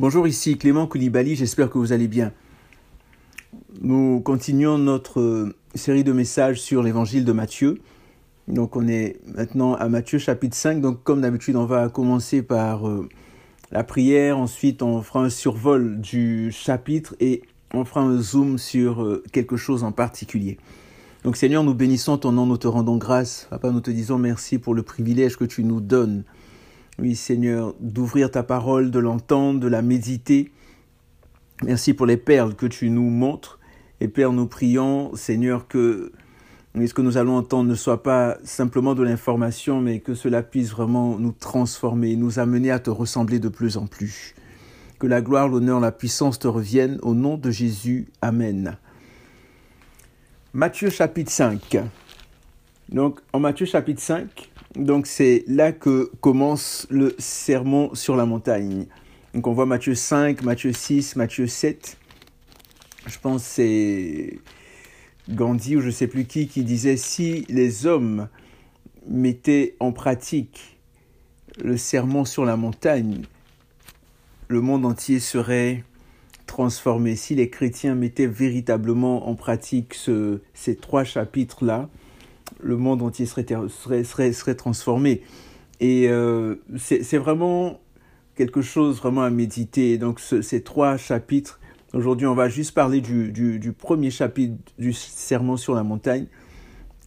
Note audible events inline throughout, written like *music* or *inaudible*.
Bonjour, ici Clément Koulibaly, j'espère que vous allez bien. Nous continuons notre euh, série de messages sur l'évangile de Matthieu. Donc on est maintenant à Matthieu chapitre 5. Donc comme d'habitude, on va commencer par euh, la prière, ensuite on fera un survol du chapitre et on fera un zoom sur euh, quelque chose en particulier. Donc Seigneur, nous bénissons ton nom, nous te rendons grâce. Papa, nous te disons merci pour le privilège que tu nous donnes oui, Seigneur, d'ouvrir ta parole, de l'entendre, de la méditer. Merci pour les perles que tu nous montres. Et Père, nous prions, Seigneur, que ce que nous allons entendre ne soit pas simplement de l'information, mais que cela puisse vraiment nous transformer, nous amener à te ressembler de plus en plus. Que la gloire, l'honneur, la puissance te reviennent au nom de Jésus. Amen. Matthieu chapitre 5. Donc, en Matthieu chapitre 5, donc c'est là que commence le sermon sur la montagne. Donc on voit Matthieu 5, Matthieu 6, Matthieu 7. Je pense c'est Gandhi ou je ne sais plus qui qui disait si les hommes mettaient en pratique le sermon sur la montagne, le monde entier serait transformé. Si les chrétiens mettaient véritablement en pratique ces trois chapitres-là, le monde entier serait, serait, serait, transformé. Et euh, c'est vraiment quelque chose vraiment à méditer. Donc ces trois chapitres, aujourd'hui on va juste parler du, du, premier chapitre du Sermon sur la montagne.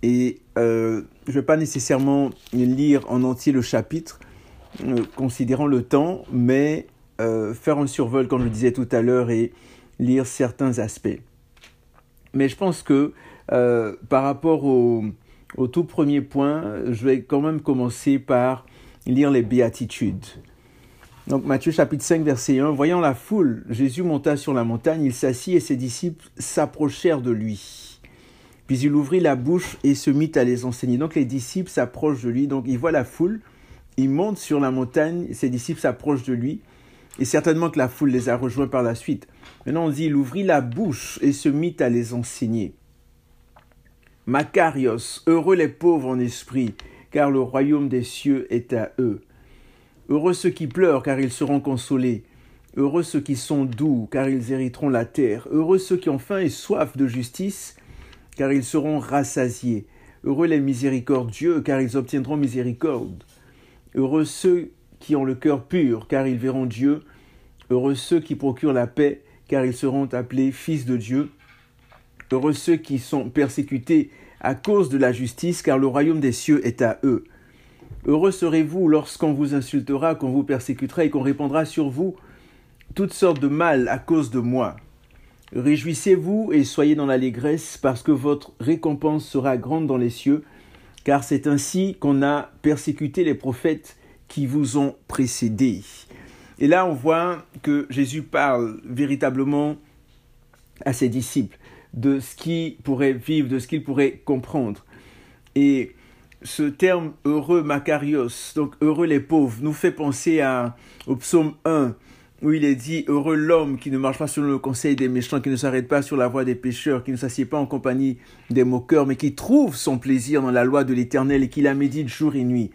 Et euh, je ne vais pas nécessairement lire en entier le chapitre, euh, considérant le temps, mais faire un survol, comme je le disais tout à l'heure, et lire certains aspects. Mais je pense que par rapport au, au tout premier point, je vais quand même commencer par lire les béatitudes. Donc Matthieu chapitre 5 verset 1, voyant la foule, Jésus monta sur la montagne, il s'assit et ses disciples s'approchèrent de lui. Puis il ouvrit la bouche et se mit à les enseigner. Donc les disciples s'approchent de lui, donc il voit la foule, il monte sur la montagne, ses disciples s'approchent de lui, et certainement que la foule les a rejoints par la suite. Maintenant on dit, il ouvrit la bouche et se mit à les enseigner. Macarios, heureux les pauvres en esprit, car le royaume des cieux est à eux. Heureux ceux qui pleurent, car ils seront consolés. Heureux ceux qui sont doux, car ils hériteront la terre. Heureux ceux qui ont faim et soif de justice, car ils seront rassasiés. Heureux les miséricordieux, car ils obtiendront miséricorde. Heureux ceux qui ont le cœur pur, car ils verront Dieu. Heureux ceux qui procurent la paix, car ils seront appelés fils de Dieu. Heureux ceux qui sont persécutés à cause de la justice, car le royaume des cieux est à eux. Heureux serez-vous lorsqu'on vous insultera, qu'on vous persécutera et qu'on répandra sur vous toutes sortes de mal à cause de moi. Réjouissez-vous et soyez dans l'allégresse, parce que votre récompense sera grande dans les cieux, car c'est ainsi qu'on a persécuté les prophètes qui vous ont précédés. Et là, on voit que Jésus parle véritablement à ses disciples de ce qu'il pourrait vivre, de ce qu'il pourrait comprendre. Et ce terme heureux Macarios, donc heureux les pauvres, nous fait penser à, au psaume 1, où il est dit Heureux l'homme qui ne marche pas selon le conseil des méchants, qui ne s'arrête pas sur la voie des pécheurs, qui ne s'assied pas en compagnie des moqueurs, mais qui trouve son plaisir dans la loi de l'Éternel et qui la médite jour et nuit.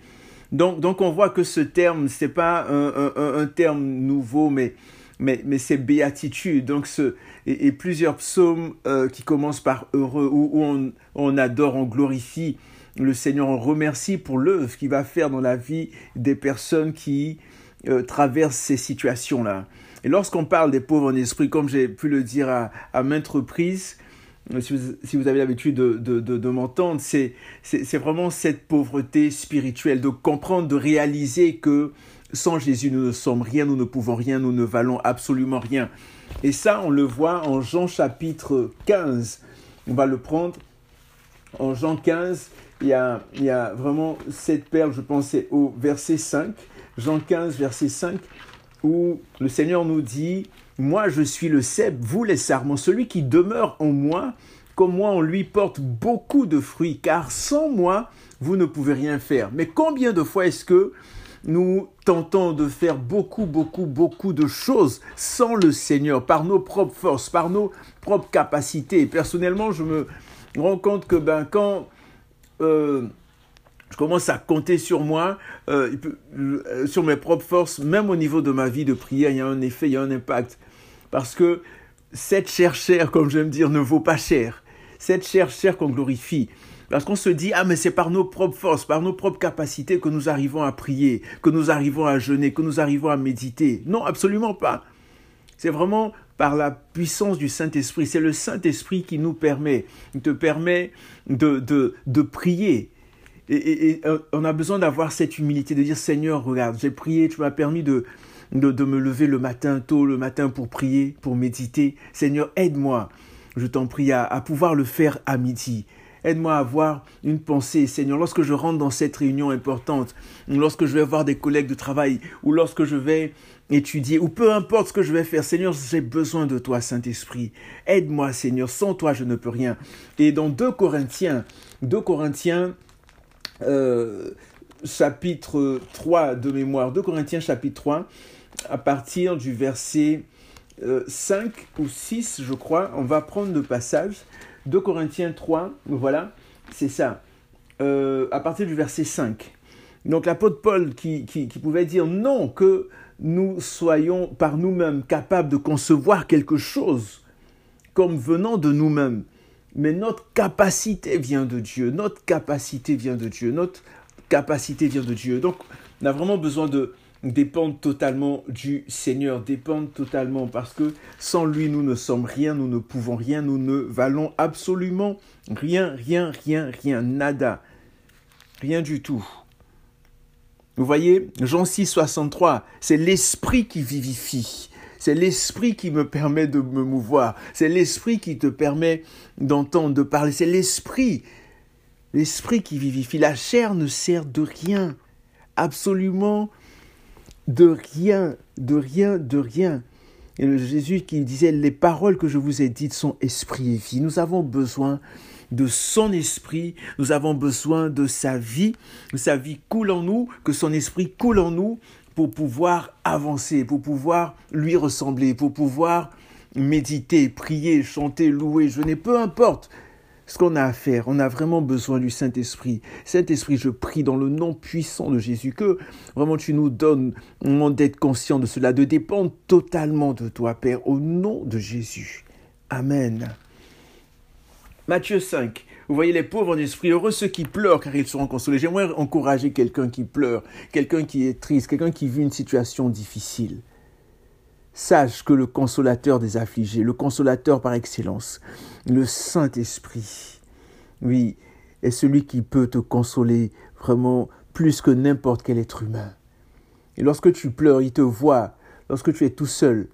Donc, donc on voit que ce terme, ce n'est pas un, un, un, terme nouveau, mais mais, mais c'est béatitude. Donc ce, et, plusieurs psaumes euh, qui commencent par heureux, où, on, on, adore, on glorifie le Seigneur, on remercie pour l'œuvre qu'il va faire dans la vie des personnes qui euh, traversent ces situations-là. Et lorsqu'on parle des pauvres en esprit, comme j'ai pu le dire à, à maintes reprises, euh, si vous, si vous avez l'habitude de, de, de, de m'entendre, c'est vraiment cette pauvreté spirituelle, de comprendre, de réaliser que sans Jésus, nous ne sommes rien, nous ne pouvons rien, nous ne valons absolument rien. Et ça, on le voit en Jean chapitre 15. On va le prendre. En Jean 15, il y a, il y a vraiment cette perle, je pensais au verset 5. Jean 15, verset 5, où le Seigneur nous dit, moi je suis le cep, vous les sarments, celui qui demeure en moi, comme moi on lui porte beaucoup de fruits, car sans moi, vous ne pouvez rien faire. Mais combien de fois est-ce que nous tentons de faire beaucoup, beaucoup, beaucoup de choses sans le Seigneur, par nos propres forces, par nos propres capacités. personnellement, je me rends compte que ben, quand euh, je commence à compter sur moi, euh, euh, sur mes propres forces, même au niveau de ma vie de prière, il y a un effet, il y a un impact. Parce que cette chair chère, comme j'aime dire, ne vaut pas cher. Cette chair chère qu'on glorifie. Parce qu'on se dit, ah mais c'est par nos propres forces, par nos propres capacités que nous arrivons à prier, que nous arrivons à jeûner, que nous arrivons à méditer. Non, absolument pas. C'est vraiment par la puissance du Saint-Esprit. C'est le Saint-Esprit qui nous permet, te permet de, de, de prier. Et, et, euh, on a besoin d'avoir cette humilité, de dire Seigneur, regarde, j'ai prié, tu m'as permis de, de, de, me lever le matin, tôt le matin pour prier, pour méditer. Seigneur, aide-moi, je t'en prie, à, à pouvoir le faire à midi. Aide-moi à avoir une pensée, Seigneur, lorsque je rentre dans cette réunion importante, lorsque je vais voir des collègues de travail, ou lorsque je vais étudier, ou peu importe ce que je vais faire, Seigneur, j'ai besoin de toi, Saint-Esprit. Aide-moi, Seigneur, sans toi, je ne peux rien. Et dans 2 Corinthiens, 2 Corinthiens, euh, chapitre 3 de mémoire, 2 Corinthiens chapitre 3, à partir du verset 5 euh, ou 6, je crois, on va prendre le passage. 2 Corinthiens 3, voilà, c'est ça. Euh, à partir du verset 5. Donc l'apôtre Paul qui, qui, qui, pouvait dire non, que nous soyons par nous-mêmes capables de concevoir quelque chose comme venant de nous-mêmes. Mais notre capacité vient de Dieu, notre capacité vient de Dieu, notre capacité vient de Dieu. Donc on a vraiment besoin de dépendre totalement du Seigneur, dépendre totalement parce que sans lui nous ne sommes rien, nous ne pouvons rien, nous ne valons absolument rien, rien, rien, rien, nada, rien du tout. Vous voyez, Jean 6, 63, c'est l'esprit qui vivifie. C'est l'esprit qui me permet de me mouvoir. C'est l'esprit qui te permet d'entendre, de parler. C'est l'esprit. L'esprit qui vivifie. La chair ne sert de rien. Absolument de rien, de rien, de rien. Et le Jésus qui disait, les paroles que je vous ai dites sont esprit et vie. Nous avons besoin de son esprit, nous avons besoin de sa vie, sa vie coule en nous, que son esprit coule en nous pour pouvoir avancer, pour pouvoir lui ressembler, pour pouvoir méditer, prier, chanter, louer, je n'ai peu importe ce qu'on a à faire. On a vraiment besoin du Saint-Esprit. Saint-Esprit, je prie dans le nom puissant de Jésus que vraiment tu nous donnes d'être conscient de cela, de dépendre totalement de toi, Père, au nom de Jésus. Amen. Matthieu 5. Vous voyez les pauvres en esprit, heureux ceux qui pleurent car ils seront consolés. J'aimerais encourager quelqu'un qui pleure, quelqu'un qui est triste, quelqu'un qui vit une situation difficile. Sache que le consolateur des affligés, le consolateur par excellence, le Saint-Esprit, oui, est celui qui peut te consoler vraiment plus que n'importe quel être humain. Et lorsque tu pleures, il te voit, lorsque tu es tout seul,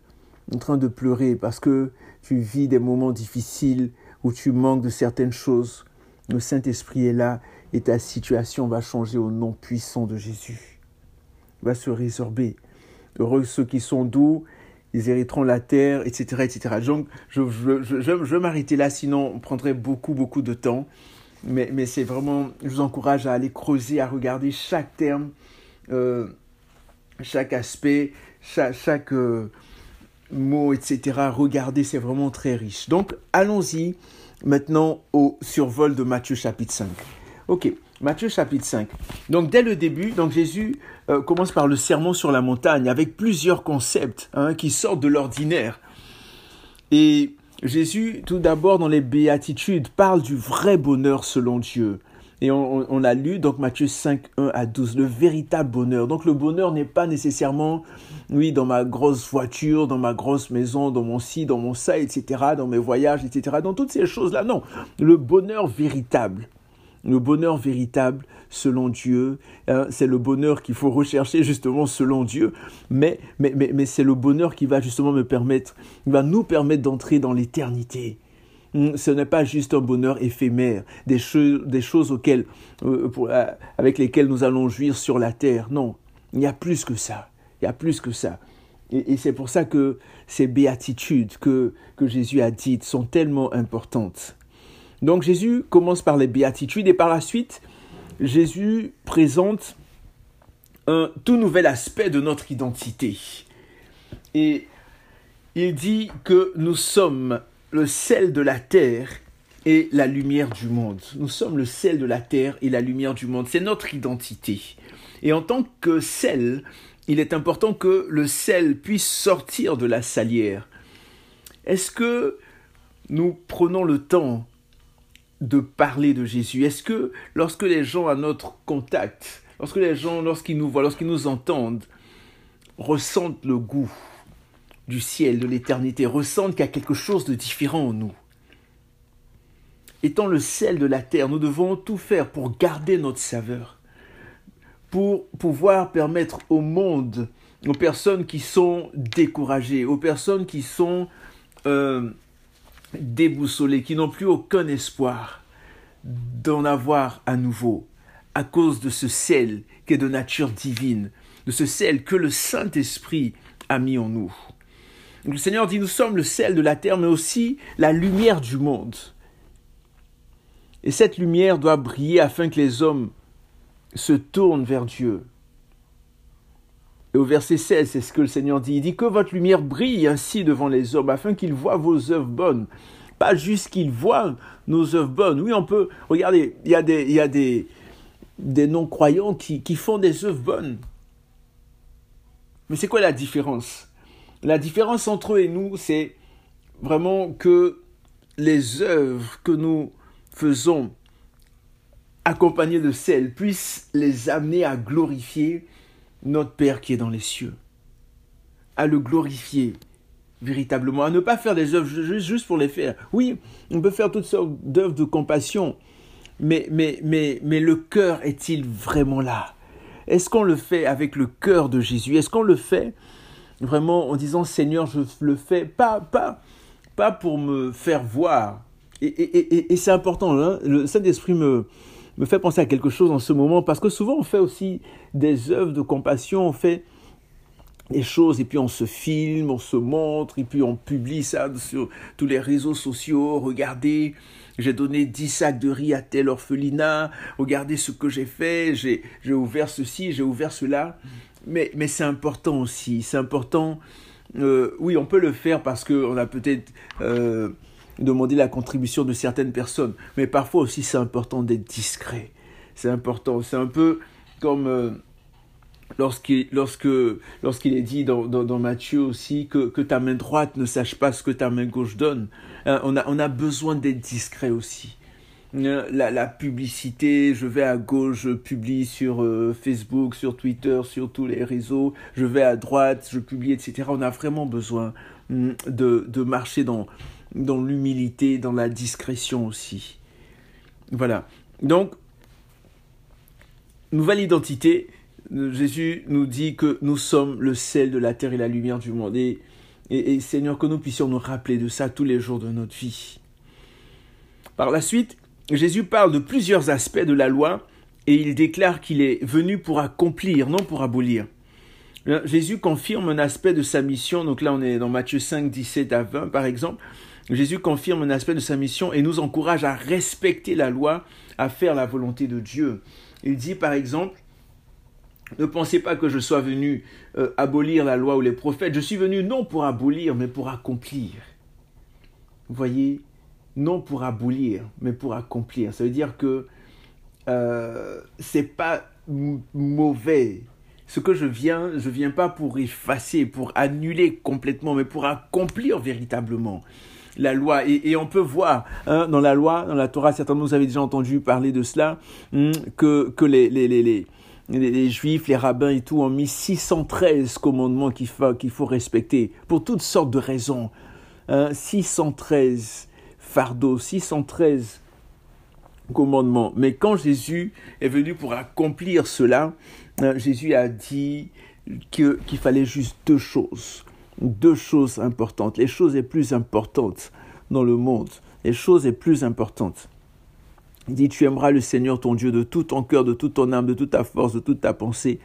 en train de pleurer parce que tu vis des moments difficiles où tu manques de certaines choses, le Saint-Esprit est là et ta situation va changer au nom puissant de Jésus. Va se résorber. Heureux ceux qui sont doux ils hériteront la terre, etc. etc. Donc, je, je, je, je vais m'arrêter là, sinon on prendrait beaucoup, beaucoup de temps. Mais, mais c'est vraiment, je vous encourage à aller creuser, à regarder chaque terme, euh, chaque aspect, chaque, euh, mot, etc. Regardez, c'est vraiment très riche. Donc, allons-y maintenant au survol de Matthieu chapitre 5. Ok, Matthieu chapitre 5. Donc dès le début, donc Jésus euh, commence par le sermon sur la montagne avec plusieurs concepts hein, qui sortent de l'ordinaire. Et Jésus, tout d'abord dans les béatitudes, parle du vrai bonheur selon Dieu. Et on, on, a lu donc Matthieu 5, 1 à 12, le véritable bonheur. Donc le bonheur n'est pas nécessairement, oui, dans ma grosse voiture, dans ma grosse maison, dans mon ci, dans mon ça, etc., dans mes voyages, etc., dans toutes ces choses-là. Non, le bonheur véritable. Le bonheur véritable selon Dieu, hein, c'est le bonheur qu'il faut rechercher justement selon Dieu, mais, mais, mais, mais c'est le bonheur qui va justement me permettre, va nous permettre d'entrer dans l'éternité. Hmm, ce n'est pas juste un bonheur éphémère, des, des choses auxquelles, euh, euh, avec lesquelles nous allons jouir sur la terre. Non, il y a plus que ça. Il y a plus que ça. Et, et c'est pour ça que ces béatitudes que, que Jésus a dites sont tellement importantes. Donc Jésus commence par les béatitudes et par la suite, Jésus présente un tout nouvel aspect de notre identité. Et il dit que nous sommes le sel de la terre et la lumière du monde. Nous sommes le sel de la terre et la lumière du monde. C'est notre identité. Et en tant que sel, il est important que le sel puisse sortir de la salière. Est-ce que nous prenons le temps de parler de Jésus? Est-ce que lorsque les gens à notre contact, lorsque les gens, lorsqu'ils nous voient, lorsqu'ils nous entendent, ressentent le goût du ciel, de l'éternité, ressentent qu'il y a quelque chose de différent en nous? Étant le sel de la terre, nous devons tout faire pour garder notre saveur, pour pouvoir permettre au monde, aux personnes qui sont découragées, aux personnes qui sont euh, déboussolés, qui n'ont plus aucun espoir d'en avoir à nouveau, à cause de ce sel qui est de nature divine, de ce sel que le Saint-Esprit a mis en nous. le Seigneur dit, nous sommes le sel de la terre, mais aussi la lumière du monde. Et cette lumière doit briller afin que les hommes se tournent vers Dieu. Et au verset 16, c'est ce que le Seigneur dit. Il dit que votre lumière brille ainsi devant les hommes, afin qu'ils voient vos œuvres bonnes. Pas juste qu'ils voient nos œuvres bonnes. Oui, on peut. Regardez, il y a des, non-croyants qui, qui font des œuvres bonnes. Mais c'est quoi la différence? La différence entre eux et nous, c'est vraiment que les œuvres que nous faisons accompagnées de sel puissent les amener à glorifier notre Père qui est dans les cieux, à le glorifier véritablement, à ne pas faire des œuvres juste pour les faire. Oui, on peut faire toutes sortes d'œuvres de compassion, mais, mais, mais, mais le cœur est-il vraiment là? Est-ce qu'on le fait avec le cœur de Jésus? Est-ce qu'on le fait vraiment en disant Seigneur, je le fais pas, pas, pas pour me faire voir. Et, et, et, c'est important, hein le Saint-Esprit me, me fait penser à quelque chose en ce moment, parce que souvent on fait aussi des œuvres de compassion, on fait des choses et puis on se filme, on se montre et puis on publie ça sur tous les réseaux sociaux. Regardez, j'ai donné 10 sacs de riz à tel orphelinat, regardez ce que j'ai fait, j'ai ouvert ceci, j'ai ouvert cela. Mais, mais c'est important aussi, c'est important. Euh, oui, on peut le faire parce qu'on a peut-être... Euh, demander la contribution de certaines personnes. Mais parfois aussi, c'est important d'être discret. C'est important. C'est un peu comme euh, lorsqu'il lorsque, lorsqu'il est dit dans, dans, Matthieu aussi que, que, ta main droite ne sache pas ce que ta main gauche donne. Hein, on, a, on a besoin d'être discret aussi. Hein, la, la, publicité, je vais à gauche, je publie sur euh, Facebook, sur Twitter, sur tous les réseaux, je vais à droite, je publie, etc. On a vraiment besoin hum, de, de marcher dans, dans l'humilité, dans la discrétion aussi. Voilà. Donc, nouvelle identité, Jésus nous dit que nous sommes le sel de la terre et la lumière du monde. Et, Seigneur, que nous puissions nous rappeler de ça tous les jours de notre vie. Par la suite, Jésus parle de plusieurs aspects de la loi et il déclare qu'il est venu pour accomplir, non pour abolir. Jésus confirme un aspect de sa mission, donc là on est dans Matthieu 5, 17 à 20 par exemple, Jésus confirme un aspect de sa mission et nous encourage à respecter la loi, à faire la volonté de Dieu. Il dit par exemple, ne pensez pas que je sois venu euh, abolir la loi ou les prophètes, je suis venu non pour abolir, mais pour accomplir. Vous voyez, non pour abolir, mais pour accomplir. Ça veut dire que euh, c'est pas mauvais. Ce que je viens, je viens pas pour effacer, pour annuler complètement, mais pour accomplir véritablement la loi. Et, on peut voir hein, dans la loi, dans la Torah, certains de vous avez déjà entendu parler de cela, hmm, que, que les, juifs, les rabbins et tout ont mis 613 commandements qu'il faut, qu'il faut respecter pour toutes sortes de raisons. Hein, 613 fardeaux, 613 commandements. Mais quand Jésus est venu pour accomplir cela, hein, Jésus a dit qu'il fallait juste deux choses deux choses importantes, les choses les plus importantes dans le monde, les choses les plus importantes. Il dit, tu aimeras le Seigneur ton Dieu de tout ton cœur, de toute ton âme, de toute ta force, de toute ta pensée.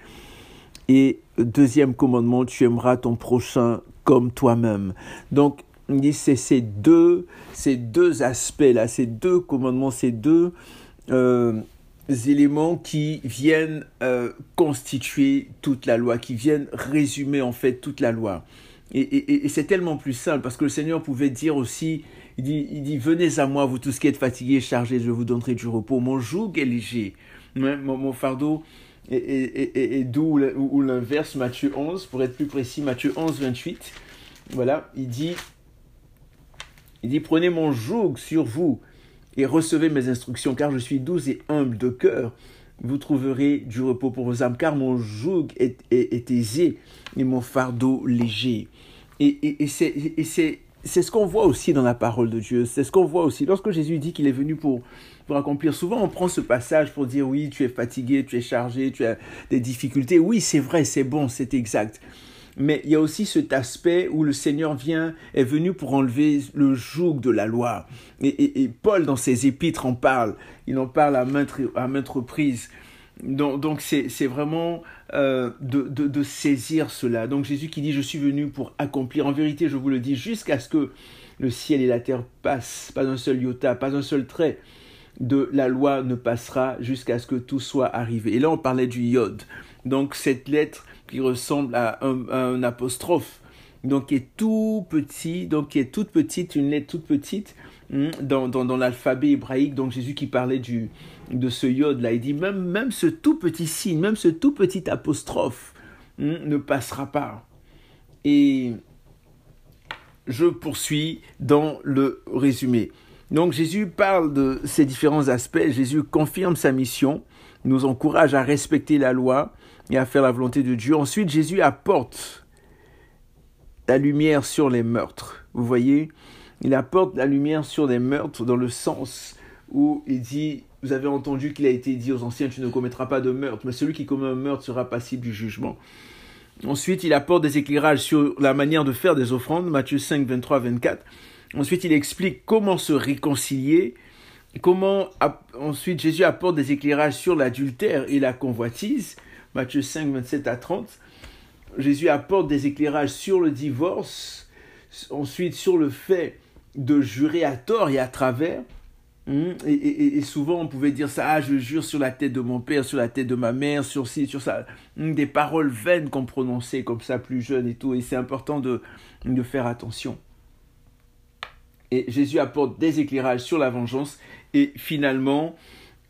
Et deuxième commandement, tu aimeras ton prochain comme toi-même. Donc, il dit, c'est ces deux, aspects-là, ces deux commandements, ces deux euh, éléments qui viennent euh, constituer toute la loi, qui viennent résumer en fait toute la loi. Et, c'est tellement plus simple parce que le Seigneur pouvait dire aussi Il dit, venez à moi, vous tous qui êtes fatigués chargés, je vous donnerai du repos. Mon joug est léger, mon, fardeau est, doux, ou, l'inverse, Matthieu 11, pour être plus précis, Matthieu 11, 28. Voilà, il dit, il dit, prenez mon joug sur vous et recevez mes instructions, car je suis doux et humble de cœur. Vous trouverez du repos pour vos âmes, car mon joug est, aisé et mon fardeau léger. Et, et c'est c'est ce qu'on voit aussi dans la parole de Dieu. C'est ce qu'on voit aussi. Lorsque Jésus dit qu'il est venu pour, pour accomplir, souvent on prend ce passage pour dire oui, tu es fatigué, tu es chargé, tu as des difficultés. Oui, c'est vrai, c'est bon, c'est exact. Mais il y a aussi cet aspect où le Seigneur vient, est venu pour enlever le joug de la loi. Et, Paul, dans ses épîtres, en parle. Il en parle à maintes, reprises. Donc, c'est vraiment euh, de, saisir cela. Donc Jésus qui dit, je suis venu pour accomplir, en vérité, je vous le dis, jusqu'à ce que le ciel et la terre passent, pas un seul iota, pas un seul trait de la loi ne passera jusqu'à ce que tout soit arrivé. Et là, on parlait du iode. Donc cette lettre qui ressemble à un, apostrophe, donc qui est tout petit, donc qui est toute petite, une lettre toute petite, hmm, dans, dans, dans l'alphabet hébraïque. Donc Jésus qui parlait du, de ce iode-là. Il dit même, même ce tout petit signe, même ce tout petit apostrophe hmm, ne passera pas. Et je poursuis dans le résumé. Donc Jésus parle de ces différents aspects, Jésus confirme sa mission, nous encourage à respecter la loi et à faire la volonté de Dieu. Ensuite, Jésus apporte la lumière sur les meurtres. Vous voyez, il apporte la lumière sur les meurtres dans le sens où il dit vous avez entendu qu'il a été dit aux anciens, tu ne commettras pas de meurtre, mais celui qui commet un meurtre sera passible du jugement. Ensuite, il apporte des éclairages sur la manière de faire des offrandes, Matthieu 5, 23, 24. Ensuite, il explique comment se réconcilier. Comment, ensuite, Jésus apporte des éclairages sur l'adultère et la convoitise, Matthieu 5, 27 à 30. Jésus apporte des éclairages sur le divorce, ensuite sur le fait de jurer à tort et à travers, Hmm? Et, souvent, on pouvait dire ça, ah, je jure sur la tête de mon père, sur la tête de ma mère, sur ci, sur ça. Hmm, des paroles vaines qu'on prononçait comme ça plus jeune et tout. Et c'est important de, de faire attention. Et Jésus apporte des éclairages sur la vengeance et finalement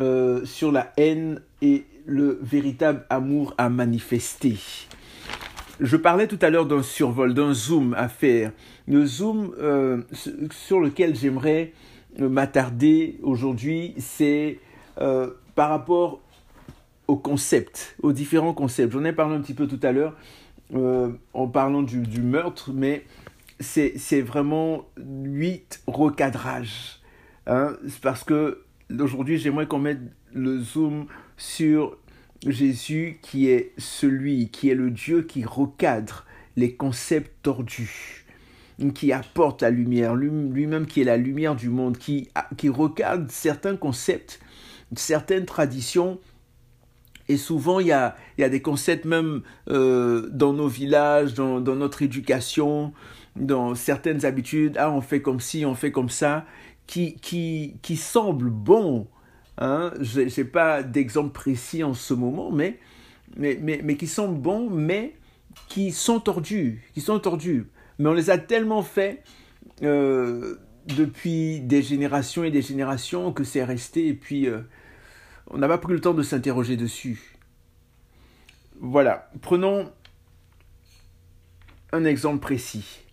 euh, sur la haine et le véritable amour à manifester. Je parlais tout à l'heure d'un survol, d'un zoom à faire. Le zoom euh, sur lequel j'aimerais m'attarder aujourd'hui, c'est euh, par rapport aux concepts, aux différents concepts. J'en ai parlé un petit peu tout à l'heure euh, en parlant du, meurtre, mais c'est vraiment huit recadrages. Hein, parce que aujourd'hui, j'aimerais qu'on mette le zoom sur Jésus qui est celui, qui est le Dieu qui recadre les concepts tordus qui apporte la lumière, lui-même qui est la lumière du monde, qui, qui recadre certains concepts, certaines traditions. Et souvent, il y a, y a des concepts même euh, dans nos villages, dans, dans, notre éducation, dans certaines habitudes. Ah, on fait comme ci, on fait comme ça, qui, qui, qui semblent bons. Hein? Je n'ai pas d'exemple précis en ce moment, mais, mais, mais, mais qui semblent bons, mais qui sont tordus, qui sont tordus mais on les a tellement fait euh, depuis des générations et des générations que c'est resté et puis euh, on n'a pas pris le temps de s'interroger dessus. Voilà, prenons un exemple précis.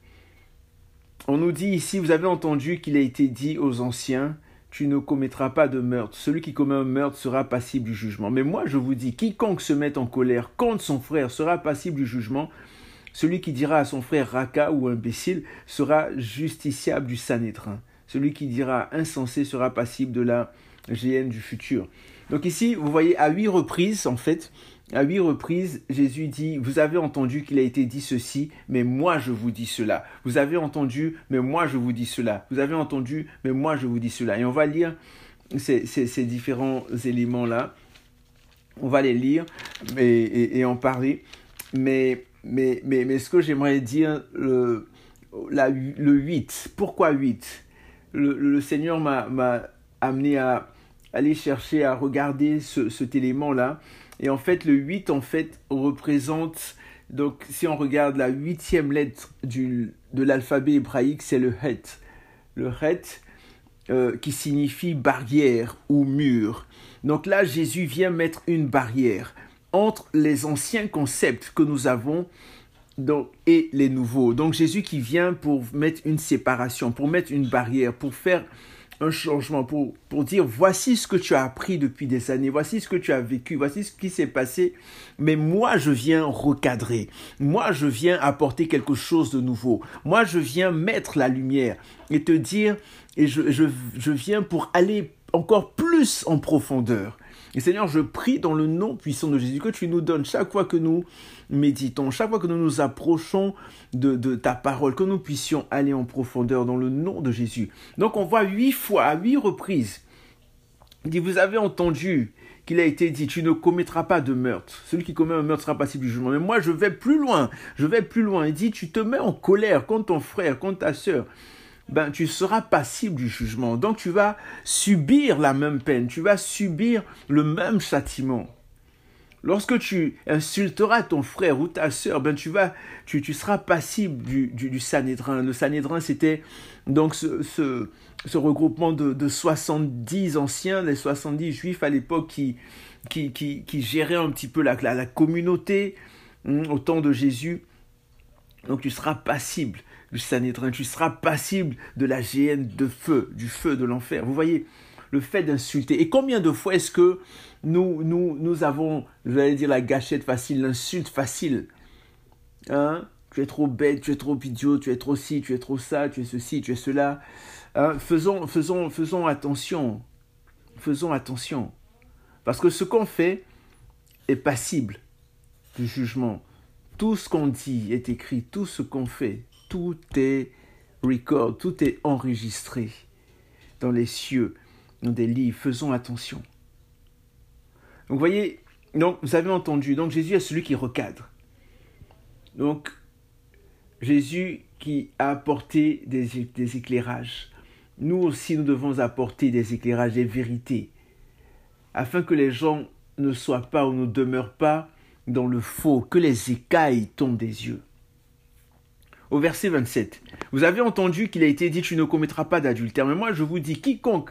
On nous dit ici, vous avez entendu qu'il a été dit aux anciens, tu ne commettras pas de meurtre. Celui qui commet un meurtre sera passible du jugement. Mais moi, je vous dis, quiconque se met en colère contre son frère sera passible du jugement. Celui qui dira à son frère Raka ou imbécile sera justiciable du Sanhédrin. Celui qui dira insensé sera passible de la géhenne du futur. Donc ici, vous voyez, à huit reprises, en fait, à huit reprises, Jésus dit, vous avez entendu qu'il a été dit ceci, mais moi je vous dis cela. Vous avez entendu, mais moi je vous dis cela. Vous avez entendu, mais moi je vous dis cela. Et on va lire ces, différents éléments-là. On va les lire et, en parler. Mais mais, mais, mais ce que j'aimerais dire, le, le 8, pourquoi 8 le, le, Seigneur m'a amené à aller chercher, à regarder ce, cet élément-là. Et en fait, le 8, en fait, représente, donc si on regarde la huitième lettre du, de l'alphabet hébraïque, c'est le het. le het euh, qui signifie barrière ou mur. Donc là, Jésus vient mettre une barrière entre les anciens concepts que nous avons donc, et les nouveaux. Donc Jésus qui vient pour mettre une séparation, pour mettre une barrière, pour faire un changement, pour, pour dire voici ce que tu as appris depuis des années, voici ce que tu as vécu, voici ce qui s'est passé, mais moi je viens recadrer, moi je viens apporter quelque chose de nouveau, moi je viens mettre la lumière et te dire, et je, je, je viens pour aller encore plus en profondeur. Et Seigneur, je prie dans le nom puissant de Jésus que tu nous donnes chaque fois que nous méditons, chaque fois que nous nous approchons de, ta parole, que nous puissions aller en profondeur dans le nom de Jésus. Donc on voit huit fois, à huit reprises, il dit, vous avez entendu qu'il a été dit, tu ne commettras pas de meurtre. Celui qui commet un meurtre sera passible du jugement. Mais moi, je vais plus loin. Je vais plus loin. Il dit, tu te mets en colère contre ton frère, contre ta sœur ben, tu seras passible du jugement. Donc tu vas subir la même peine, tu vas subir le même châtiment. Lorsque tu insulteras ton frère ou ta sœur, ben tu vas, tu, tu seras passible du, du, Sanhédrin. Le Sanhédrin, c'était donc ce, ce, ce, regroupement de, de 70 anciens, les 70 juifs à l'époque qui, qui, qui, qui, géraient un petit peu la, la, communauté hein, au temps de Jésus. Donc tu seras passible tu seras passible de la géhenne de feu, du feu de l'enfer. Vous voyez, le fait d'insulter. Et combien de fois est-ce que nous, nous, nous avons, je vais dire, la gâchette facile, l'insulte facile? Hein? Tu es trop bête, tu es trop idiot, tu es trop ci, tu es trop ça, tu es ceci, tu es cela. Hein? Faisons, faisons, faisons attention. Faisons attention. Parce que ce qu'on fait est passible du jugement. Tout ce qu'on dit est écrit, tout ce qu'on fait tout est record, tout est enregistré dans les cieux, dans des livres. Faisons attention. Donc, vous voyez, donc, vous avez entendu, donc Jésus est celui qui recadre. Donc, Jésus qui a apporté des, des éclairages. Nous aussi, nous devons apporter des éclairages, des vérités, afin que les gens ne soient pas ou ne demeurent pas dans le faux, que les écailles tombent des yeux au verset 27. Vous avez entendu qu'il a été dit tu ne commettras pas d'adultère. Mais moi je vous dis, quiconque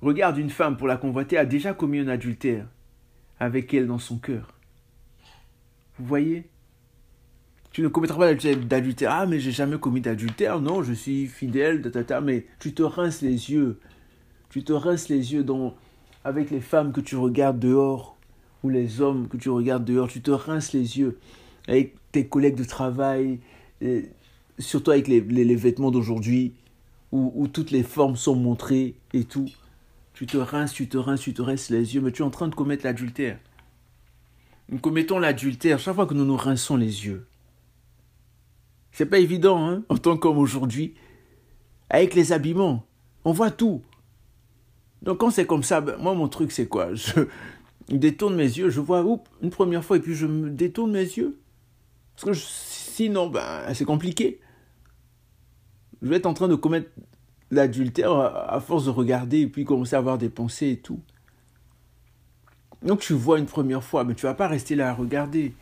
regarde une femme pour la convoiter a déjà commis un adultère avec elle dans son cœur. Vous voyez? Tu ne commettras pas d'adultère. Ah mais j'ai jamais commis d'adultère. Non, je suis fidèle, tata, mais tu te rinces les yeux. Tu te rinces les yeux avec les femmes que tu regardes dehors ou les hommes que tu regardes dehors. Tu te rinces les yeux avec tes collègues de travail, surtout avec les, vêtements d'aujourd'hui, où, toutes les formes sont montrées et tout. Tu te rinces, tu te rinces, tu te rinces les yeux, mais tu es en train de commettre l'adultère. Nous commettons l'adultère chaque fois que nous nous rinçons les yeux. C'est pas évident, hein, en tant qu'homme aujourd'hui. Avec les habillements, on voit tout. Donc quand c'est comme ça, ben, moi mon truc c'est quoi? *laughs* Je détourne mes yeux, je vois une première fois et puis je me détourne mes yeux. Parce que je, Sinon, ben, c'est compliqué. Je vais être en train de commettre l'adultère à force de regarder et puis commencer à avoir des pensées et tout. Donc tu vois une première fois, mais tu vas pas rester là à regarder.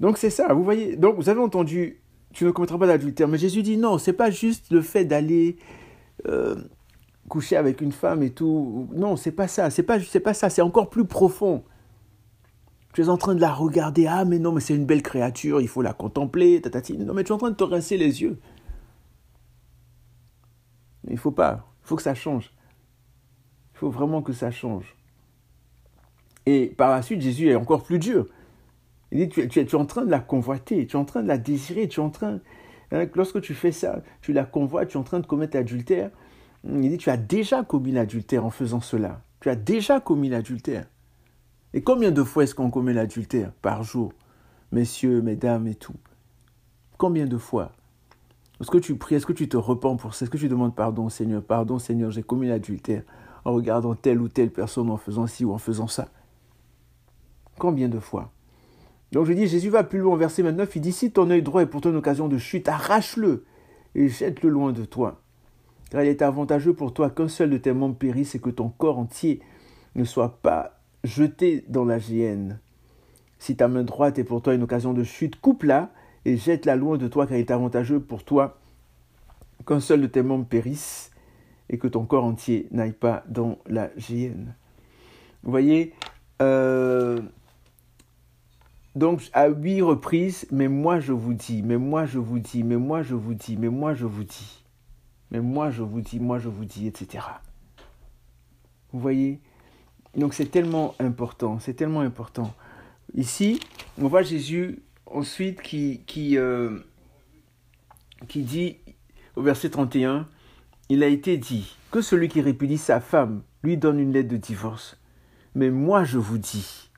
Donc c'est ça, vous voyez. Donc vous avez entendu, tu ne commettras pas d'adultère. Mais Jésus dit non, c'est pas juste le fait d'aller euh, coucher avec une femme et tout. Non, c'est pas ça. C'est pas, c'est pas ça. C'est encore plus profond. Tu es en train de la regarder. Ah, mais non, mais c'est une belle créature, il faut la contempler. Tatati. Non, mais tu es en train de te rincer les yeux. Il ne faut pas. Il faut que ça change. Il faut vraiment que ça change. Et par la suite, Jésus est encore plus dur. Il dit, tu, es, en train de la convoiter, tu es en train de la désirer, tu es en train... Hein, lorsque tu fais ça, tu la convoites, tu es en train de commettre l'adultère. Il dit, tu as déjà commis l'adultère en faisant cela. Tu as déjà commis l'adultère. Et combien de fois est-ce qu'on commet l'adultère par jour Messieurs, mesdames et tout? Combien de fois? Est-ce que tu pries Est-ce que tu te repens pour ça? Est-ce que tu demandes pardon, Seigneur? Pardon, Seigneur, j'ai commis l'adultère en regardant telle ou telle personne, en faisant ci ou en faisant ça. Combien de fois? Donc je dis, Jésus va plus loin, verset 29, il dit, si ton œil droit est pour toi une occasion de chute, arrache-le et jette-le loin de toi. Car il est avantageux pour toi qu'un seul de tes membres périsse et que ton corps entier ne soit pas jeté dans la géhenne. Si ta main droite est pour toi une occasion de chute, coupe-la et jette-la loin de toi car il est avantageux pour toi qu'un seul de tes membres périsse et que ton corps entier n'aille pas dans la géhenne. Vous voyez, euh, donc à huit reprises, mais moi je vous dis, mais moi je vous dis, mais moi je vous dis, mais moi je vous dis, mais moi je vous dis, moi je vous dis, etc. Vous voyez Donc c'est tellement important, c'est tellement important. Ici, on voit Jésus ensuite qui, qui, euh, qui dit au verset 31, il a été dit que celui qui répudie sa femme lui donne une lettre de divorce. Mais moi je vous dis,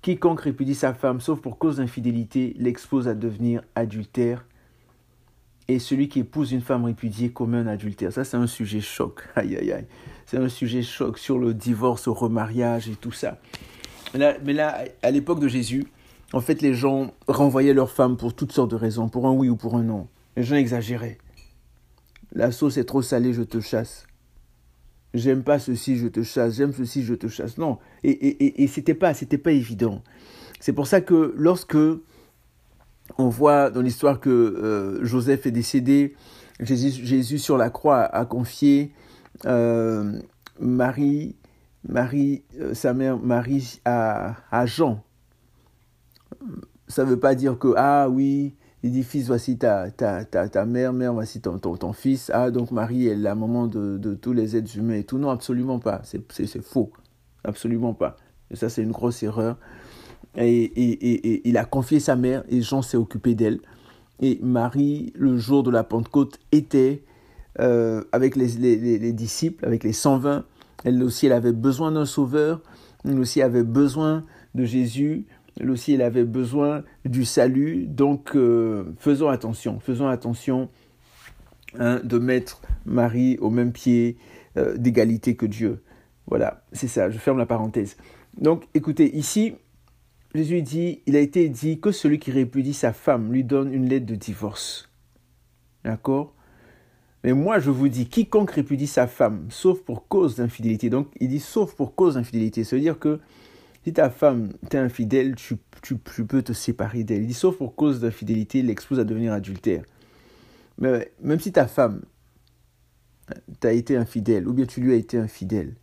quiconque répudie sa femme sauf pour cause d'infidélité l'expose à devenir adultère. Et celui qui épouse une femme répudiée commet un adultère. Ça, c'est un sujet choc. *laughs* Aïe, aïe, aïe. C'est un sujet choc sur le divorce, au remariage et tout ça. Mais là, à l'époque de Jésus, en fait, les gens renvoyaient leurs femmes pour toutes sortes de raisons, pour un oui ou pour un non. Les gens exagéraient. La sauce est trop salée, je te chasse. J'aime pas ceci, je te chasse. J'aime ceci, je te chasse. Non. Et, et, et, c'était pas, c'était pas évident. C'est pour ça que lorsque on voit dans l'histoire que euh, Joseph est décédé, Jésus, Jésus, sur la croix a confié euh, Marie, Marie, euh, sa mère Marie à, à Jean. Ça ne veut pas dire que ah oui, il dit, fils, voici ta, ta, ta, ta mère, mère, voici ton, ton, ton, fils. Ah, donc Marie est la maman de, de, tous les êtres humains et tout. Non, absolument pas. C'est faux. Absolument pas. Et ça, c'est une grosse erreur. Et, et, et, il a confié sa mère et Jean s'est occupé d'elle. Et Marie, le jour de la Pentecôte, était euh, avec les, les, les, disciples, avec les 120. Elle aussi, elle avait besoin d'un sauveur. Elle aussi avait besoin de Jésus elle aussi, elle avait besoin du salut. Donc, euh, faisons attention, faisons attention hein, de mettre Marie au même pied euh, d'égalité que Dieu. Voilà, c'est ça, je ferme la parenthèse. Donc, écoutez, ici, Jésus dit, il a été dit que celui qui répudie sa femme lui donne une lettre de divorce. D'accord? Mais moi, je vous dis, quiconque répudie sa femme, sauf pour cause d'infidélité, donc il dit sauf pour cause d'infidélité, ça veut dire que si ta femme t'est infidèle, tu, tu, peux te séparer d'elle. Il dit, sauf pour cause d'infidélité, l'expose à devenir adultère. Mais même si ta femme t'a été infidèle, ou bien tu lui as été infidèle,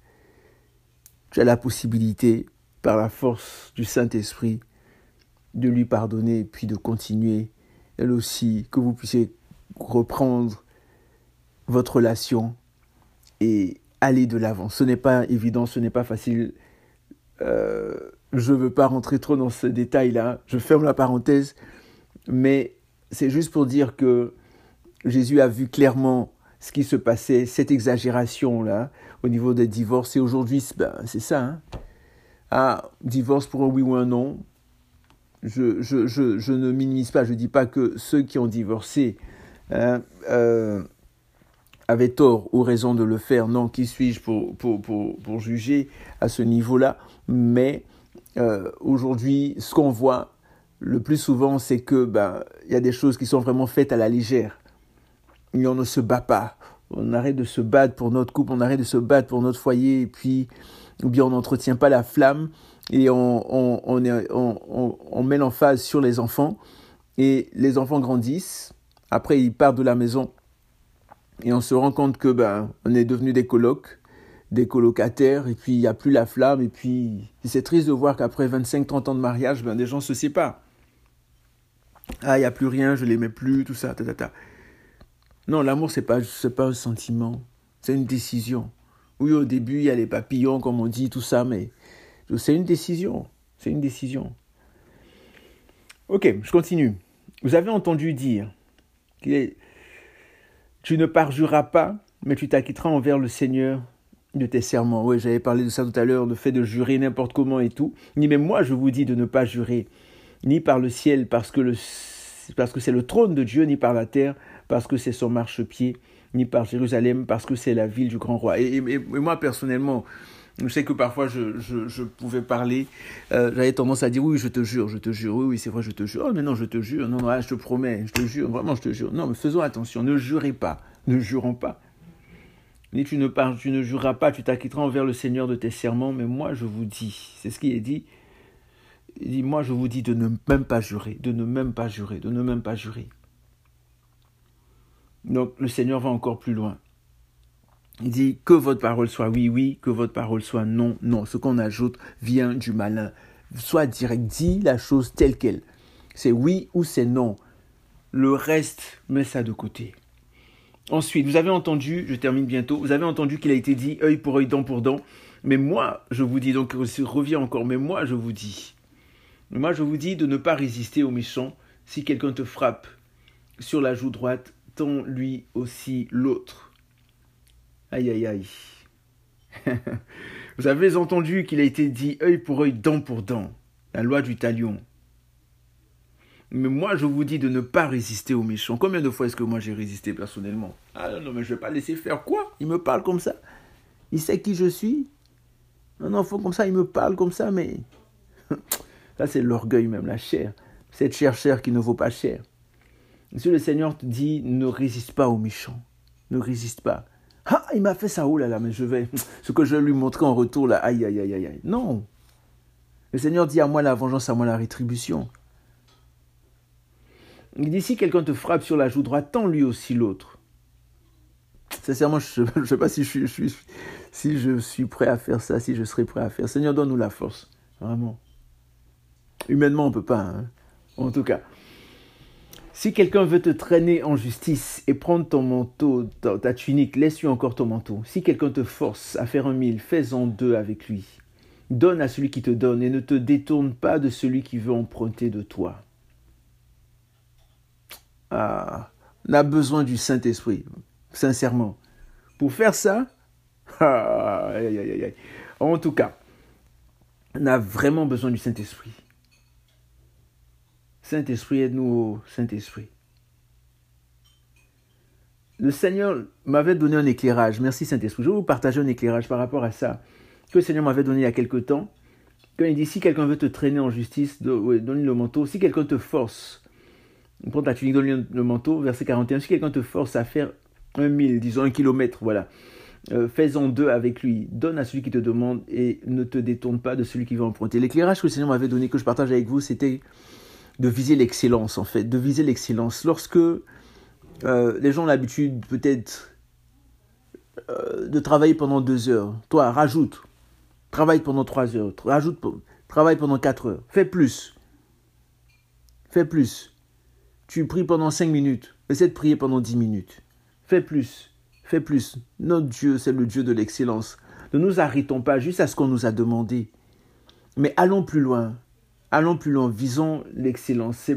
tu as la possibilité, par la force du Saint-Esprit, de lui pardonner, puis de continuer, elle aussi, que vous puissiez reprendre votre relation et aller de l'avant. Ce n'est pas évident, ce n'est pas facile euh, je ne veux pas rentrer trop dans ce détail-là, je ferme la parenthèse, mais c'est juste pour dire que Jésus a vu clairement ce qui se passait, cette exagération-là, au niveau des divorces. Et aujourd'hui, ben, c'est ça. Hein. Ah, divorce pour un oui ou un non. Je, je, je, je ne minimise pas, je ne dis pas que ceux qui ont divorcé hein, euh, avait tort ou raison de le faire. Non, qui suis-je pour, pour, pour, pour, juger à ce niveau-là Mais euh, aujourd'hui, ce qu'on voit le plus souvent, c'est que ben il y a des choses qui sont vraiment faites à la légère. Et on ne se bat pas. On arrête de se battre pour notre couple, on arrête de se battre pour notre foyer, et puis, ou bien on n'entretient pas la flamme et on, met l'emphase sur les enfants. Et les enfants grandissent. Après, ils partent de la maison et on se rend compte que ben, on est devenu des colocs, des colocataires, et puis il n'y a plus la flamme, et puis c'est triste de voir qu'après 25-30 ans de mariage, ben, des gens se séparent. Ah, il n'y a plus rien, je l'aimais plus, tout ça, ta, ta, ta. Non, l'amour, ce n'est pas, pas un sentiment, c'est une décision. Oui, au début, il y a les papillons, comme on dit, tout ça, mais c'est une décision. C'est une décision. Ok, je continue. Vous avez entendu dire est tu ne parjuras pas, mais tu t'acquitteras envers le Seigneur de tes serments. Oui, j'avais parlé de ça tout à l'heure, le fait de jurer n'importe comment et tout. Ni même moi, je vous dis de ne pas jurer, ni par le ciel, parce que, parce que c'est le trône de Dieu, ni par la terre, parce que c'est son marchepied, ni par Jérusalem, parce que c'est la ville du grand roi. et moi, personnellement, je sais que parfois je, pouvais parler, euh, j'avais tendance à dire oui, je te jure, je te jure, oui, oui, c'est vrai, je te jure. Oh, mais non, je te jure, non, non, ah, je te promets, je te jure, vraiment, je te jure. Non, mais faisons attention, ne jurez pas, ne jurons pas. Ni tu ne, parles, tu ne jureras pas, tu t'acquitteras envers le Seigneur de tes serments, mais moi je vous dis, c'est ce qui est dit, il dit, moi je vous dis de ne même pas jurer, de ne même pas jurer, de ne même pas jurer. Donc le Seigneur va encore plus loin. Il dit que votre parole soit oui, oui, que votre parole soit non, non. Ce qu'on ajoute vient du malin. Soit direct, dis la chose telle qu'elle. C'est oui ou c'est non. Le reste, mets ça de côté. Ensuite, vous avez entendu, je termine bientôt, vous avez entendu qu'il a été dit œil pour œil, dent pour dent. Mais moi, je vous dis, donc je reviens encore, mais moi, je vous dis, moi, je vous dis de ne pas résister aux méchants. Si quelqu'un te frappe sur la joue droite, lui aussi l'autre. Aïe, aïe, aïe. *laughs* vous avez entendu qu'il a été dit œil pour œil, dent pour dent. La loi du talion. Mais moi, je vous dis de ne pas résister aux méchants. Combien de fois est-ce que moi j'ai résisté personnellement? Ah non, mais je vais pas laisser faire quoi? Il me parle comme ça? Il sait qui je suis? Un enfant comme ça, il me parle comme ça, mais *laughs* ça c'est l'orgueil même, la chair. Cette chair, chair qui ne vaut pas cher. Si le Seigneur te dit, ne résiste pas aux méchants. Ne résiste pas. Ah, il m'a fait ça, oh là là, mais je vais, *laughs* ce que je vais lui montrer en retour, là, aïe, aïe, aïe, aïe. Non. Le Seigneur dit à moi la vengeance, à moi la rétribution. Il dit, si quelqu'un te frappe sur la joue droite, tends lui aussi l'autre. Sincèrement, je ne sais pas si je, suis, prêt à faire ça, si je serai prêt à faire. Seigneur, donne-nous la force. Vraiment. Humainement, on ne peut pas. Hein. En tout cas. Si quelqu'un veut te traîner en justice et prendre ton manteau, ta, tunique, laisse-lui encore ton manteau. Si quelqu'un te force à faire un mille, fais-en deux avec lui. Donne à celui qui te donne et ne te détourne pas de celui qui veut emprunter de toi. Ah, on a besoin du Saint-Esprit, sincèrement. Pour faire ça, *laughs* ah, en tout cas, on a vraiment besoin du Saint-Esprit. Saint-Esprit, aide-nous, Saint-Esprit. Le Seigneur m'avait donné un éclairage. Merci Saint-Esprit. Je vais vous partager un éclairage par rapport à ça que le Seigneur m'avait donné il y a quelque temps. Quand il dit si quelqu'un veut te traîner en justice, donne-lui le manteau. Si quelqu'un te force, prends ta tunique, donne-lui le manteau. Verset 41. Si quelqu'un te force à faire un mille, disons un kilomètre, voilà. Euh, fais-en deux avec lui. Donne à celui qui te demande et ne te détourne pas de celui qui veut emprunter. L'éclairage que le Seigneur m'avait donné, que je partage avec vous, c'était de viser l'excellence, en fait, de viser l'excellence. Lorsque euh, les gens ont l'habitude, peut-être, euh, de travailler pendant deux heures, toi, rajoute, travaille pendant trois heures, rajoute, travaille pendant quatre heures, fais plus, fais plus. Tu pries pendant cinq minutes, essaie de prier pendant dix minutes, fais plus, fais plus. Notre Dieu, c'est le Dieu de l'excellence. Ne nous arrêtons pas juste à ce qu'on nous a demandé, mais allons plus loin, allons plus loin, visons l'excellence.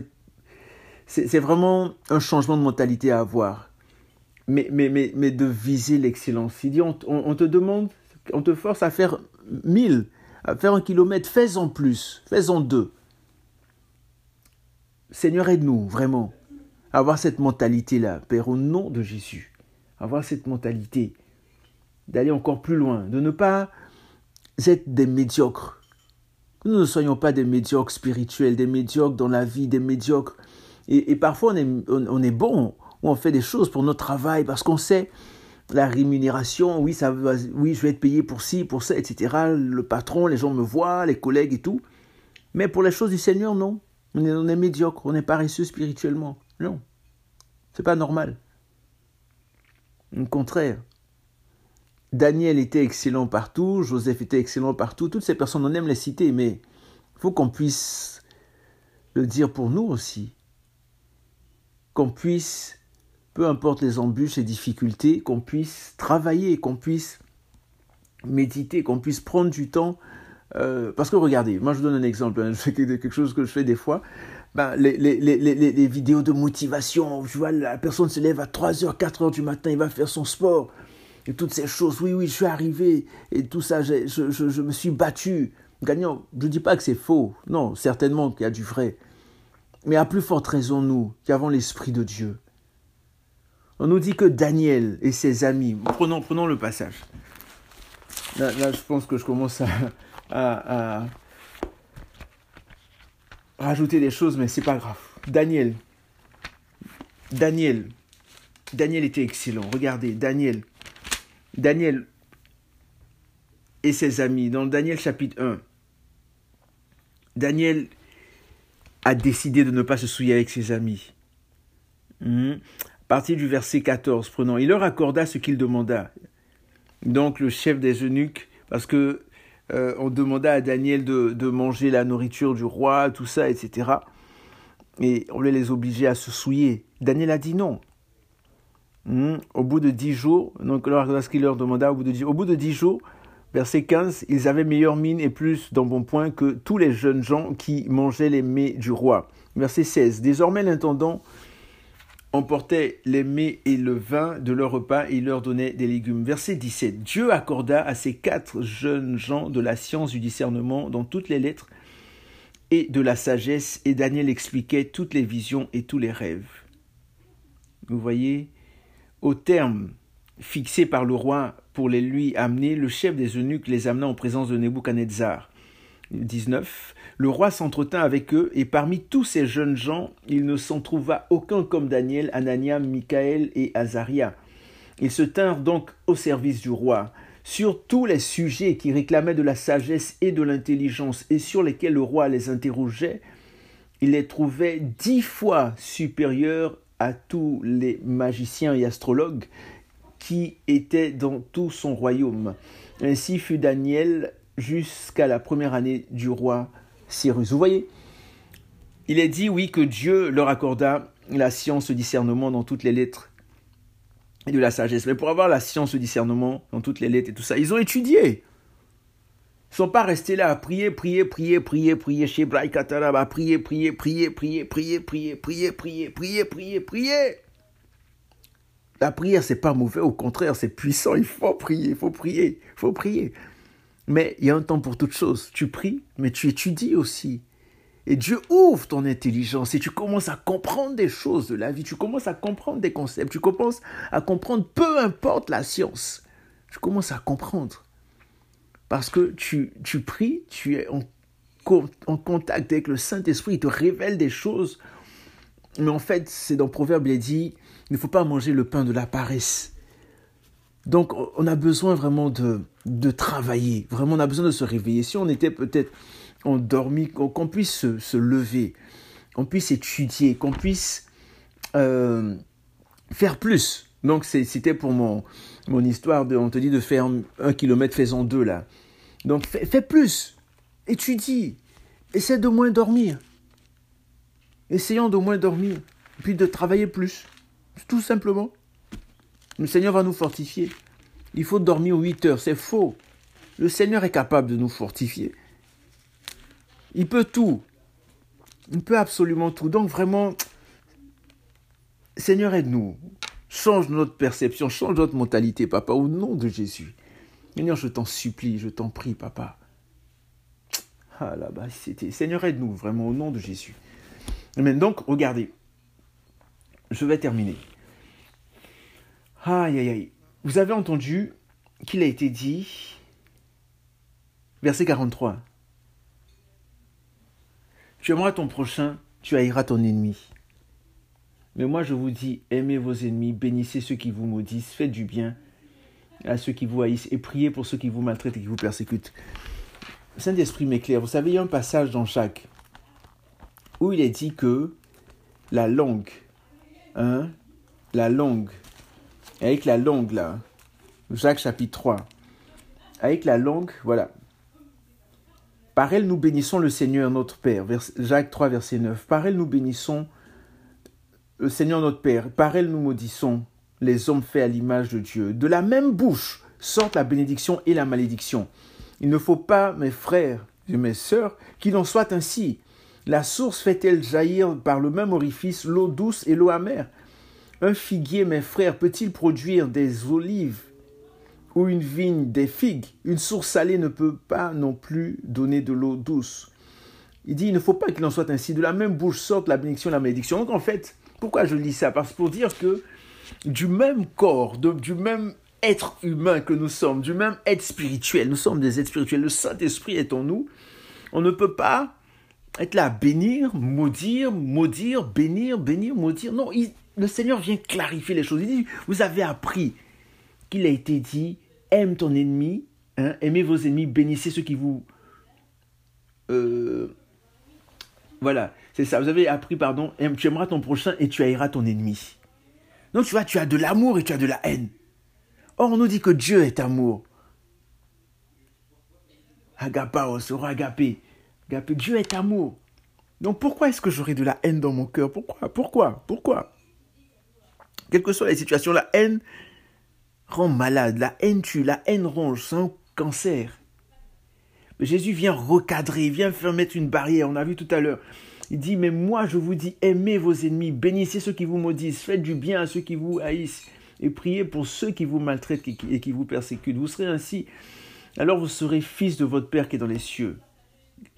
C'est vraiment un changement de mentalité à avoir. Mais, mais, mais, de viser l'excellence. Il dit, on, te demande, on te force à faire mille, à faire un kilomètre, fais-en plus, fais-en deux. Seigneur, aide-nous vraiment à avoir cette mentalité-là, Père, au nom de Jésus. Avoir cette mentalité d'aller encore plus loin, de ne pas être des médiocres, nous ne soyons pas des médiocres spirituels, des médiocres dans la vie, des médiocres. Et, parfois, on est, on, bon, on fait des choses pour notre travail parce qu'on sait la rémunération, oui, ça, oui, je vais être payé pour ci, pour ça, etc. Le patron, les gens me voient, les collègues et tout. Mais pour les choses du Seigneur, non. On est, on est médiocre, on est paresseux spirituellement. Non. C'est pas normal. Au contraire. Daniel était excellent partout, Joseph était excellent partout, toutes ces personnes, on aime les citer, mais il faut qu'on puisse le dire pour nous aussi. Qu'on puisse, peu importe les embûches et difficultés, qu'on puisse travailler, qu'on puisse méditer, qu'on puisse prendre du temps. Euh, parce que regardez, moi je vous donne un exemple, hein, *laughs* quelque chose que je fais des fois. Ben, les, vidéos de motivation, tu vois, la personne se lève à 3h, 4h du matin, il va faire son sport et toutes ces choses. Oui, oui, je suis arrivé et tout ça, je, je, je me suis battu. Gagnant, je ne dis pas que c'est faux. Non, certainement qu'il y a du vrai. Mais à plus forte raison, nous, qui avons l'Esprit de Dieu. On nous dit que Daniel et ses amis, prenons, prenons le passage. Là, je pense que je commence à, à, à rajouter des choses, mais c'est pas grave. Daniel, Daniel, Daniel était excellent. Regardez, Daniel, Daniel et ses amis, dans Daniel chapitre 1, Daniel a décidé de ne pas se souiller avec ses amis. Hmm? partir du verset 14, prenons. Il leur accorda ce qu'il demanda. Donc le chef des eunuques, parce que euh, on demanda à Daniel de, de, manger la nourriture du roi, tout ça, etc. Et on voulait les obliger à se souiller. Daniel a dit non. Hmm. Au bout de dix jours, donc ce qu'il leur demanda, au bout de dix, au bout de dix jours, verset 15, ils avaient meilleure mine et plus d'embonpoint que tous les jeunes gens qui mangeaient les mets du roi. Verset 16, désormais l'intendant emportait les mets et le vin de leur repas et il leur donnait des légumes. Verset 17. Dieu accorda à ces quatre jeunes gens de la science du discernement dans toutes les lettres et de la sagesse, et Daniel expliquait toutes les visions et tous les rêves. Vous voyez, au terme fixé par le roi pour les lui amener, le chef des eunuques les amena en présence de Nebuchadnezzar. 19. Le roi s'entretint avec eux, et parmi tous ces jeunes gens, il ne s'en trouva aucun comme Daniel, Anania, Michael et Azaria. Ils se tinrent donc au service du roi. Sur tous les sujets qui réclamaient de la sagesse et de l'intelligence, et sur lesquels le roi les interrogeait, il les trouvait dix fois supérieurs à tous les magiciens et astrologues qui étaient dans tout son royaume. Ainsi fut Daniel jusqu'à la première année du roi Cyrus. Vous voyez, il est dit, oui, que Dieu leur accorda la science de discernement dans toutes les lettres et de la sagesse. Mais pour avoir la science de discernement dans toutes les lettres et tout ça, ils ont étudié. Sont pas restés là à prier, prier, prier, prier, prier chez Braïkatarab, prier, prier, prier, prier, prier, prier, prier, prier, prier, prier, prier. La prière, c'est pas mauvais, au contraire, c'est puissant. Il faut prier, il faut prier, il faut prier. Mais il y a un temps pour toute chose. Tu pries, mais tu étudies aussi. Et Dieu ouvre ton intelligence et tu commences à comprendre des choses de la vie, tu commences à comprendre des concepts, tu commences à comprendre, peu importe la science, tu commences à comprendre. Parce que tu, tu pries, tu es en, contact avec le Saint-Esprit, il te révèle des choses. Mais en fait, c'est dans Proverbe, il est dit, il ne faut pas manger le pain de la paresse. Donc, on a besoin vraiment de, de travailler. Vraiment, on a besoin de se réveiller. Si on était peut-être endormi, qu'on puisse se, lever, qu'on puisse étudier, qu'on puisse euh, faire plus. Donc, c'était pour mon, histoire de, on te dit de faire un kilomètre, faisant deux là. Donc, fais, fais plus. Étudie. Essaie de moins dormir. Essayons de moins dormir. Puis de travailler plus. Tout simplement. Le Seigneur va nous fortifier. Il faut dormir 8 heures. C'est faux. Le Seigneur est capable de nous fortifier. Il peut tout. Il peut absolument tout. Donc vraiment, Seigneur, aide-nous. Change notre perception, change notre mentalité, papa, au nom de Jésus. Seigneur, je t'en supplie, je t'en prie, papa. Ah là-bas, c'était. Seigneur, aide-nous, vraiment, au nom de Jésus. Amen. Donc, regardez. Je vais terminer. Aïe, aïe, aïe. Vous avez entendu qu'il a été dit, verset 43. Tu aimeras ton prochain, tu haïras ton ennemi. Mais moi je vous dis, aimez vos ennemis, bénissez ceux qui vous maudissent, faites du bien à ceux qui vous haïssent et priez pour ceux qui vous maltraitent et qui vous persécutent. Saint-Esprit m'éclaire. Vous savez, il y a un passage dans chaque où il est dit que la langue, hein, la langue, avec la langue là, Jacques chapitre 3, avec la langue, voilà, par elle, nous bénissons le Seigneur notre Père. Jacques 3, verset 9. Par elle, nous bénissons le Seigneur notre Père. Par elle, nous maudissons les hommes faits à l'image de Dieu. De la même bouche sortent la bénédiction et la malédiction. Il ne faut pas, mes frères et mes sœurs, qu'il en soit ainsi. La source fait-elle jaillir par le même orifice l'eau douce et l'eau amère? Un figuier, mes frères, peut-il produire des olives ou une vigne des figues, une source salée ne peut pas non plus donner de l'eau douce. Il dit, il ne faut pas qu'il en soit ainsi. De la même bouche sorte la bénédiction et la malédiction. Donc en fait, pourquoi je lis ça? Parce que pour dire que du même corps, du même être humain que nous sommes, du même être spirituel, nous sommes des êtres spirituels, le Saint-Esprit est en nous, on ne peut pas être là à bénir, maudire, maudire, bénir, bénir, maudire. Non, le Seigneur vient clarifier les choses. Il dit, vous avez appris qu'il a été dit, aime ton ennemi, hein, aimez vos ennemis, bénissez ceux qui vous... Euh, voilà, c'est ça. Vous avez appris, pardon, tu aimeras ton prochain et tu haïras ton ennemi. Donc tu vois, tu as de l'amour et tu as de la haine. Or, on nous dit que Dieu est amour. Agapao, sera agapé. Dieu est amour. Donc pourquoi est-ce que j'aurai de la haine dans mon cœur? Pourquoi? Pourquoi? Pourquoi? Quelles que soient les situations, la haine rend malade, la haine tue, la haine ronge, c'est un cancer. Mais Jésus vient recadrer, vient faire mettre une barrière, on a vu tout à l'heure. Il dit, mais moi je vous dis, aimez vos ennemis, bénissez ceux qui vous maudissent, faites du bien à ceux qui vous haïssent, et priez pour ceux qui vous maltraitent et qui vous persécutent. Vous serez ainsi, alors vous serez fils de votre Père qui est dans les cieux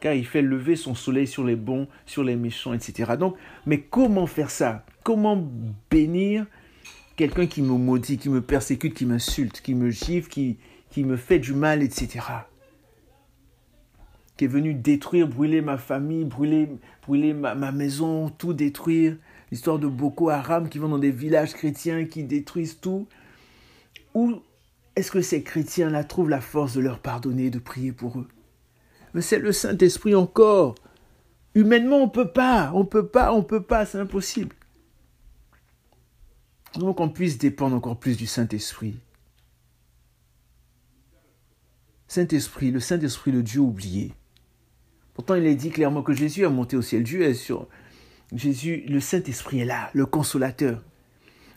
car il fait lever son soleil sur les bons, sur les méchants, etc. Donc, mais comment faire ça? Comment bénir quelqu'un qui me maudit, qui me persécute, qui m'insulte, qui me gifle, qui, qui me fait du mal, etc. Qui est venu détruire, brûler ma famille, brûler, brûler ma, ma maison, tout détruire. L'histoire de Boko Haram qui vont dans des villages chrétiens, qui détruisent tout. Où est-ce que ces chrétiens-là trouvent la force de leur pardonner, de prier pour eux? Mais c'est le Saint-Esprit encore. Humainement, on ne peut pas, on ne peut pas, on ne peut pas, c'est impossible. Donc on puisse dépendre encore plus du Saint-Esprit. Saint-Esprit, le Saint-Esprit, le Dieu oublié. Pourtant, il est dit clairement que Jésus a monté au ciel. Dieu est sur. Jésus, le Saint-Esprit est là, le consolateur.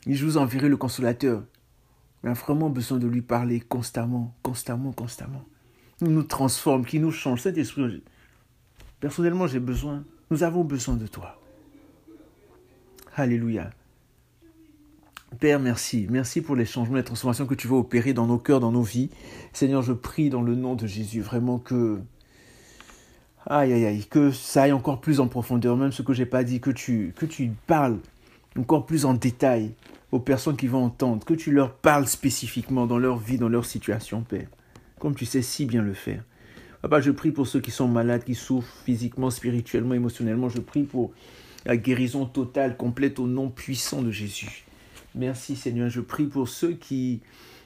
Il je vous enverrai le consolateur. On a vraiment besoin de lui parler constamment, constamment, constamment nous transforme, qui nous change. Saint-Esprit, personnellement, j'ai besoin, nous avons besoin de toi. Alléluia. Père, merci. Merci pour les changements, les transformations que tu vas opérer dans nos cœurs, dans nos vies. Seigneur, je prie dans le nom de Jésus vraiment que. Aïe, aïe, aïe, que ça aille encore plus en profondeur, même ce que je n'ai pas dit, que tu, que tu parles encore plus en détail aux personnes qui vont entendre, que tu leur parles spécifiquement dans leur vie, dans leur situation, Père comme tu sais si bien le faire. Papa, je prie pour ceux qui sont malades, qui souffrent physiquement, spirituellement, émotionnellement. Je prie pour la guérison totale, complète au nom puissant de Jésus. Merci Seigneur. Je prie pour ceux qui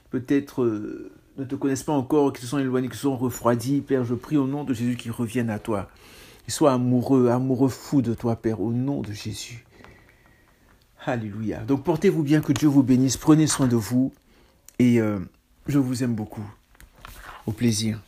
peut-être euh, ne te connaissent pas encore, qui se sont éloignés, qui se sont refroidis. Père, je prie au nom de Jésus qu'ils reviennent à toi. Qu'ils soient amoureux, amoureux fous de toi, Père, au nom de Jésus. Alléluia. Donc portez-vous bien, que Dieu vous bénisse. Prenez soin de vous. Et euh, je vous aime beaucoup. Au plaisir.